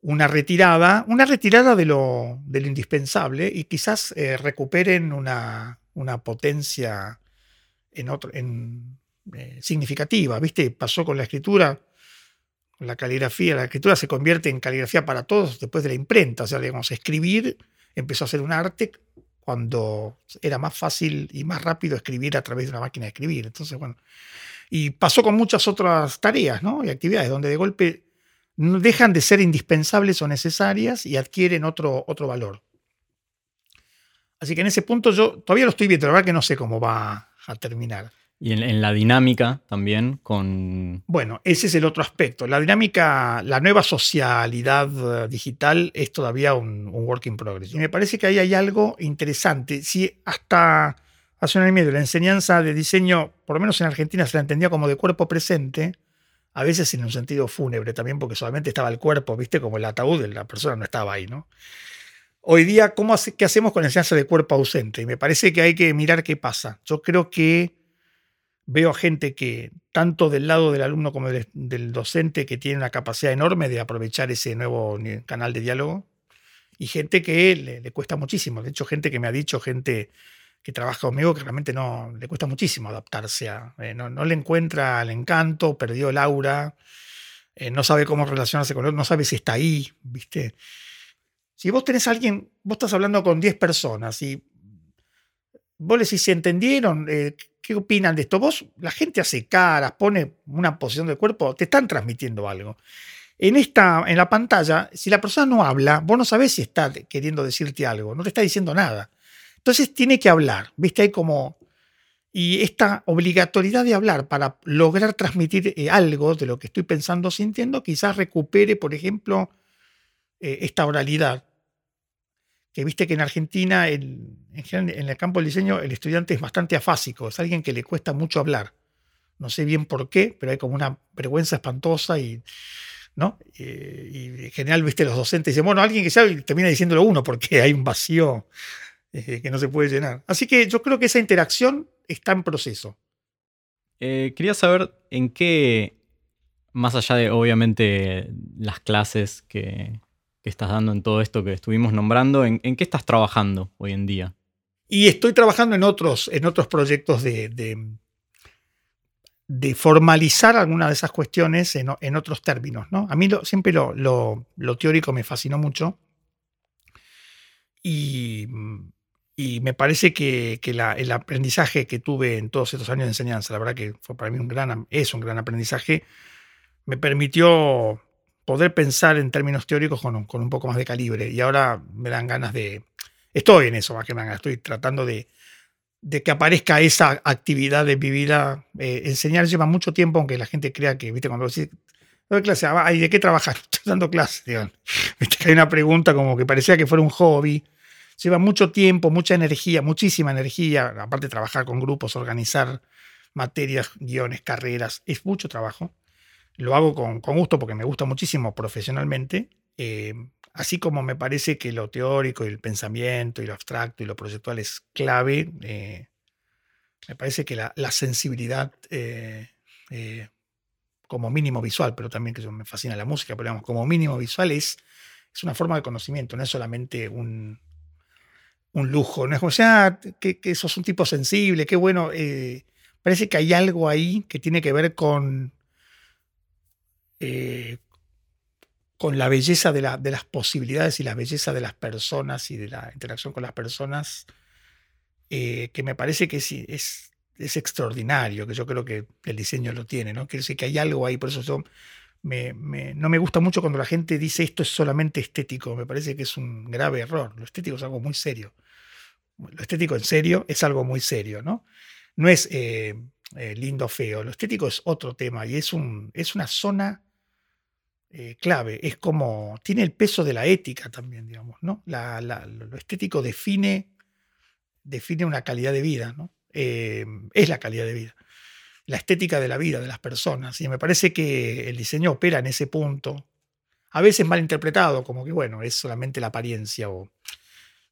una retirada, una retirada de lo, indispensable y quizás eh, recuperen una, una, potencia en otro, en, eh, significativa. ¿Viste? Pasó con la escritura, la caligrafía. La escritura se convierte en caligrafía para todos después de la imprenta. O sea, digamos, escribir empezó a ser un arte cuando era más fácil y más rápido escribir a través de una máquina de escribir. Entonces, bueno, y pasó con muchas otras tareas ¿no? y actividades donde de golpe dejan de ser indispensables o necesarias y adquieren otro, otro valor. Así que en ese punto yo todavía lo estoy viendo, la verdad que no sé cómo va a terminar. Y en, la dinámica también con... Bueno, ese es el otro aspecto. La dinámica, la nueva socialidad eh, digital es todavía un, work in progress. Y me parece que ahí hay algo interesante. Si hasta hace un año y medio la enseñanza de diseño, por lo menos en Argentina, se la entendía como de cuerpo presente, a veces en un sentido fúnebre también, porque solamente estaba el cuerpo, viste, como el ataúd, la persona no estaba ahí, ¿no? Hoy día, ¿cómo ¿qué hacemos con la enseñanza de cuerpo ausente? Y me parece que hay que mirar qué pasa. Yo creo que veo gente que, tanto del lado del alumno como del, docente, que tiene una capacidad enorme de aprovechar ese nuevo canal de diálogo, y gente que le, cuesta muchísimo. De hecho, gente que me ha dicho, gente que trabaja conmigo, que realmente no le cuesta muchísimo adaptarse a. Eh, no, le encuentra el encanto, perdió el aura, eh, no sabe cómo relacionarse con él, no sabe si está ahí, ¿viste? Si vos tenés alguien, vos estás hablando con 10 personas y vos le decís si entendieron, eh, qué opinan de esto. Vos, la gente hace caras, pone una posición del cuerpo, te están transmitiendo algo. En, esta, en la pantalla, si la persona no habla, vos no sabés si está queriendo decirte algo, no te está diciendo nada. Entonces tiene que hablar, ¿viste? Hay como... Y esta obligatoriedad de hablar para lograr transmitir eh, algo de lo que estoy pensando, sintiendo, quizás recupere, por ejemplo, eh, esta oralidad que viste que en Argentina, en, en, el campo del diseño, el estudiante es bastante afásico, es alguien que le cuesta mucho hablar. No sé bien por qué, pero hay como una vergüenza espantosa y, ¿no? Eh, y en general, viste, los docentes dicen, bueno, alguien que sabe y termina diciéndolo uno porque hay un vacío eh, que no se puede llenar. Así que yo creo que esa interacción está en proceso. quería saber en qué, más allá de obviamente las clases que, que estás dando en todo esto que estuvimos nombrando, ¿en, qué estás trabajando hoy en día? Y estoy trabajando en otros, en otros proyectos de, de, formalizar algunas de esas cuestiones en, otros términos. ¿no? A mí siempre lo, teórico me fascinó mucho y, me parece que, el aprendizaje que tuve en todos estos años de enseñanza, la verdad que fue para mí un gran, es un gran aprendizaje, me permitió poder pensar en términos teóricos con, con, un poco más de calibre. Y ahora me dan ganas de... Estoy en eso, más que nada. Estoy tratando de, de que aparezca esa actividad de mi. Eh, enseñar lleva mucho tiempo, aunque la gente crea que, viste, cuando decís, doy clase, ah, ¿y de qué trabajas? Estoy dando clases, Viste que hay una pregunta como que parecía que fuera un hobby. Lleva mucho tiempo, mucha energía, muchísima energía, aparte trabajar con grupos, organizar materias, guiones, carreras, es mucho trabajo lo hago con, gusto porque me gusta muchísimo profesionalmente, eh, así como me parece que lo teórico y el pensamiento y lo abstracto y lo proyectual es clave, eh, me parece que la, sensibilidad eh, como mínimo visual, pero también que me fascina la música, pero digamos, como mínimo visual es, es una forma de conocimiento, no es solamente un, un lujo, no es como, sea, que, que sos un tipo sensible, qué bueno, parece que hay algo ahí que tiene que ver con eh, con la belleza de, las posibilidades y la belleza de las personas y de la interacción con las personas, eh, que me parece que es, extraordinario, que yo creo que el diseño lo tiene, ¿no? Quiere decir que hay algo ahí, por eso yo me, no me gusta mucho cuando la gente dice esto es solamente estético, me parece que es un grave error, lo estético es algo muy serio. Lo estético en serio es algo muy serio, ¿no? No es eh, lindo o feo, lo estético es otro tema y es, un, es una zona eh, clave. Es como, tiene el peso de la ética también, digamos, ¿no? lo estético define, define una calidad de vida, ¿no? Eh, es la calidad de vida. La estética de la vida de las personas. Y me parece que el diseño opera en ese punto. A veces mal interpretado, como que, bueno, es solamente la apariencia o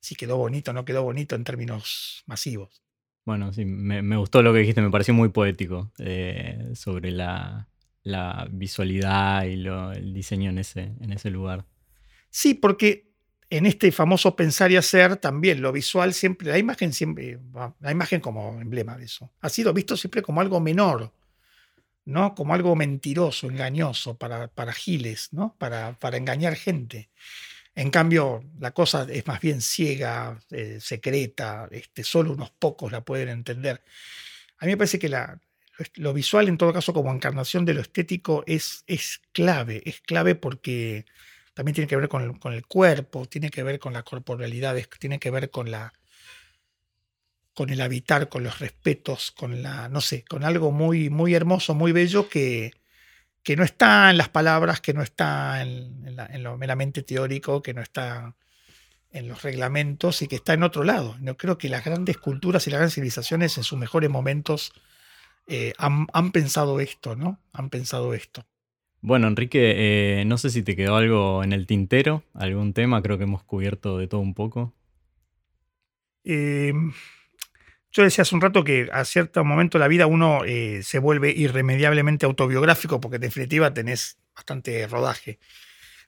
si quedó bonito o no quedó bonito en términos masivos. Bueno, sí, me, gustó lo que dijiste, me pareció muy poético eh, sobre la, la visualidad y el diseño en ese, en ese lugar. Sí, porque en este famoso pensar y hacer también lo visual siempre, la imagen siempre, la imagen como emblema de eso, ha sido visto siempre como algo menor, ¿no? Como algo mentiroso, engañoso, para, para giles, ¿no? Para, para engañar gente. En cambio, la cosa es más bien ciega, eh, secreta, este, solo unos pocos la pueden entender. A mí me parece que la, lo visual, en todo caso, como encarnación de lo estético, es, es clave. Es clave porque también tiene que ver con el, cuerpo, tiene que ver con la corporalidad, tiene que ver con la con el habitar, con los respetos, con la, no sé, con algo muy, muy hermoso, muy bello que, que no está en las palabras, que no está en, lo meramente teórico, que no está en los reglamentos y que está en otro lado. Yo creo que las grandes culturas y las grandes civilizaciones en sus mejores momentos eh, han, pensado esto, ¿no? Han pensado esto. Bueno, Enrique, eh, no sé si te quedó algo en el tintero, algún tema, creo que hemos cubierto de todo un poco. Eh, yo decía hace un rato que a cierto momento de la vida uno eh, se vuelve irremediablemente autobiográfico porque en definitiva tenés bastante rodaje.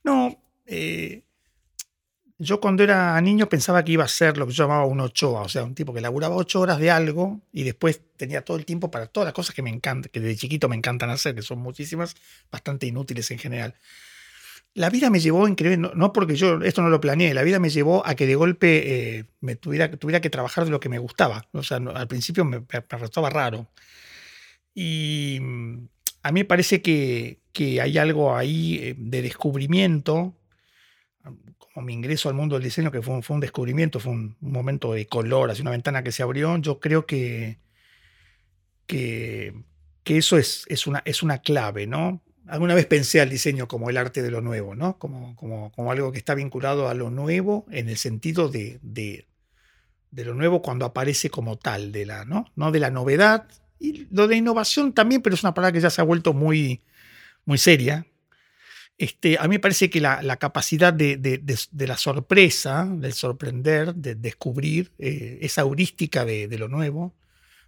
No, eh, yo cuando era niño pensaba que iba a ser lo que yo llamaba un ochoa, o sea, un tipo que laburaba ocho horas de algo y después tenía todo el tiempo para todas las cosas que me encantan, que desde chiquito me encantan hacer, que son muchísimas, bastante inútiles en general la vida me llevó increíble, no, porque yo esto no lo planeé, la vida me llevó a que de golpe eh, me tuviera, que trabajar de lo que me gustaba. O sea, al principio me, me, raro. Y mm, a mí me parece que, hay algo ahí eh, de descubrimiento, como mi ingreso al mundo del diseño, que fue un, fue un descubrimiento, fue un, momento de color, así una ventana que se abrió, yo creo que, que, eso es, es, una, es una clave, ¿no? alguna vez pensé al diseño como el arte de lo nuevo, ¿no? Como, como, como algo que está vinculado a lo nuevo en el sentido de, de, lo nuevo cuando aparece como tal, de la, ¿no? no de la novedad. Y lo de innovación también, pero es una palabra que ya se ha vuelto muy, muy seria. Este, a mí me parece que la, capacidad de, la sorpresa, del sorprender, de descubrir eh, esa heurística de, lo nuevo,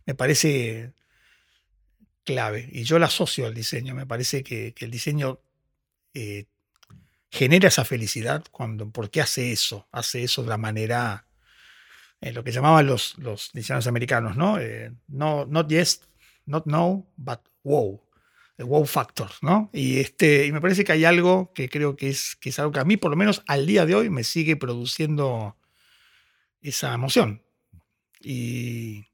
me parece clave. Y yo la asocio al diseño. Me parece que, el diseño eh, genera esa felicidad cuando, porque hace eso, hace eso de la manera, eh, lo que llamaban los, los diseñadores americanos, ¿no? No not yes, not no, but wow. Wow factor, ¿no? Y, este, y me parece que hay algo que creo que es, que es algo que a mí, por lo menos al día de hoy, me sigue produciendo esa emoción. Y,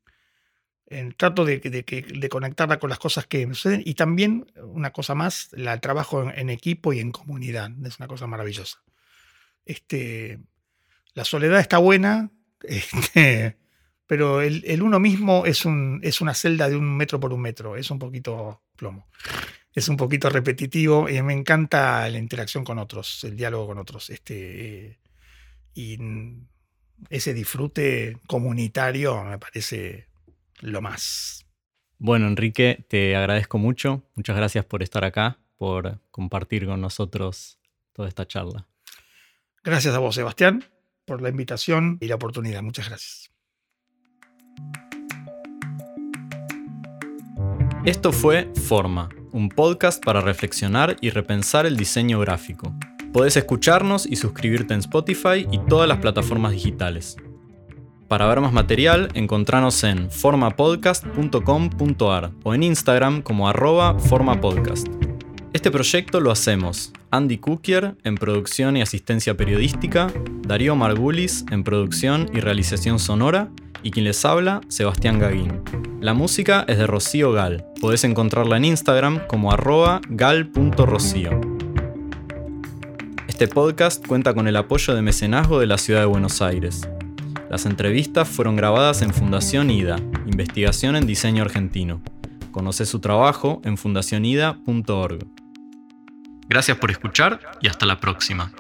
trato de, de, conectarla con las cosas que me suceden y también, una cosa más, el trabajo en, equipo y en comunidad. Es una cosa maravillosa. Este, la soledad está buena, este, pero el, uno mismo es, un, es una celda de un metro por un metro, es un poquito plomo. Es un poquito repetitivo y me encanta la interacción con otros, el diálogo con otros. Este, y ese disfrute comunitario me parece lo más. Bueno, Enrique, te agradezco mucho. Muchas gracias por estar acá, por compartir con nosotros toda esta charla. Gracias a vos, Sebastián, por la invitación y la oportunidad. Muchas gracias. Esto fue Forma, un podcast para reflexionar y repensar el diseño gráfico. Podés escucharnos y suscribirte en Spotify y todas las plataformas digitales. Para ver más material, encontranos en formapodcast.com.ar o en Instagram como arroba formapodcast. Este proyecto lo hacemos Andy Cookier en producción y asistencia periodística, Darío Margulis en producción y realización sonora y quien les habla, Sebastián Gaguín. La música es de Rocío Gal. Podés encontrarla en Instagram como arroba. Este podcast cuenta con el apoyo de mecenazgo de la ciudad de Buenos Aires. Las entrevistas fueron grabadas en Fundación IDA, Investigación en Diseño Argentino. Conoce su trabajo en fundacionida.org. Gracias por escuchar y hasta la próxima.